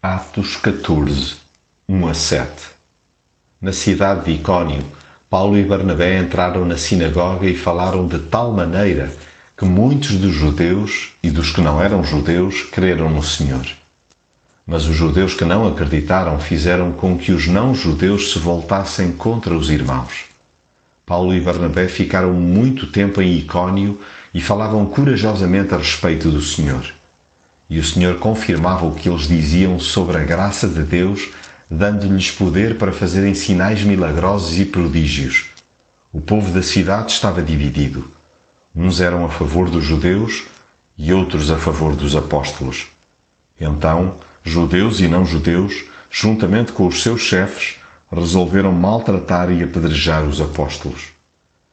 Atos 14, 1 a 7 Na cidade de Icónio, Paulo e Barnabé entraram na sinagoga e falaram de tal maneira que muitos dos judeus e dos que não eram judeus creram no Senhor. Mas os judeus que não acreditaram fizeram com que os não-judeus se voltassem contra os irmãos. Paulo e Barnabé ficaram muito tempo em Icónio e falavam corajosamente a respeito do Senhor. E o Senhor confirmava o que eles diziam sobre a graça de Deus, dando-lhes poder para fazerem sinais milagrosos e prodígios. O povo da cidade estava dividido. Uns eram a favor dos judeus e outros a favor dos apóstolos. Então, judeus e não-judeus, juntamente com os seus chefes, resolveram maltratar e apedrejar os apóstolos.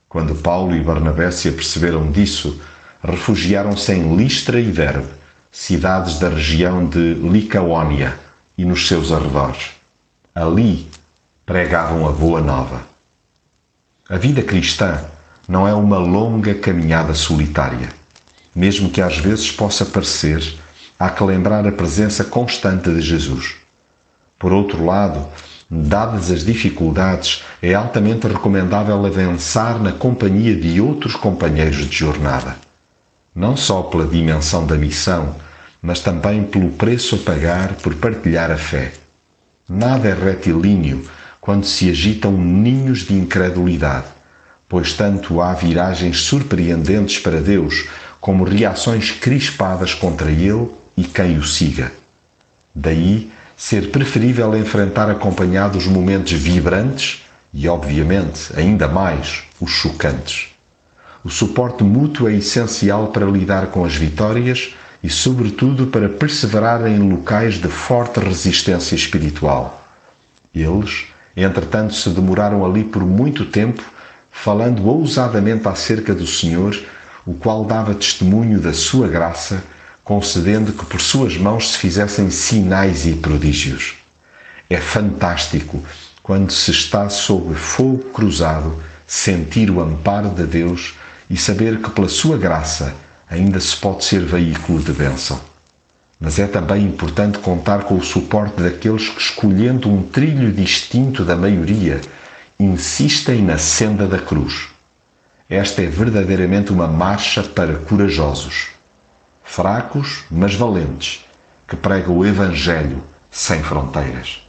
Quando Paulo e Barnabé se aperceberam disso, refugiaram-se em Listra e Derbe cidades da região de Licaónia e nos seus arredores. Ali pregavam a boa nova. A vida cristã não é uma longa caminhada solitária. Mesmo que às vezes possa parecer, há que lembrar a presença constante de Jesus. Por outro lado, dadas as dificuldades, é altamente recomendável avançar na companhia de outros companheiros de jornada. Não só pela dimensão da missão, mas também pelo preço a pagar por partilhar a fé. Nada é retilíneo quando se agitam ninhos de incredulidade, pois tanto há viragens surpreendentes para Deus como reações crispadas contra Ele e quem o siga. Daí ser preferível enfrentar acompanhado os momentos vibrantes e, obviamente, ainda mais os chocantes. O suporte mútuo é essencial para lidar com as vitórias e, sobretudo, para perseverar em locais de forte resistência espiritual. Eles, entretanto, se demoraram ali por muito tempo, falando ousadamente acerca do Senhor, o qual dava testemunho da sua graça, concedendo que por suas mãos se fizessem sinais e prodígios. É fantástico quando se está sob fogo cruzado sentir o amparo de Deus e saber que pela sua graça ainda se pode ser veículo de bênção. Mas é também importante contar com o suporte daqueles que, escolhendo um trilho distinto da maioria, insistem na senda da cruz. Esta é verdadeiramente uma marcha para corajosos, fracos, mas valentes, que pregam o Evangelho sem fronteiras.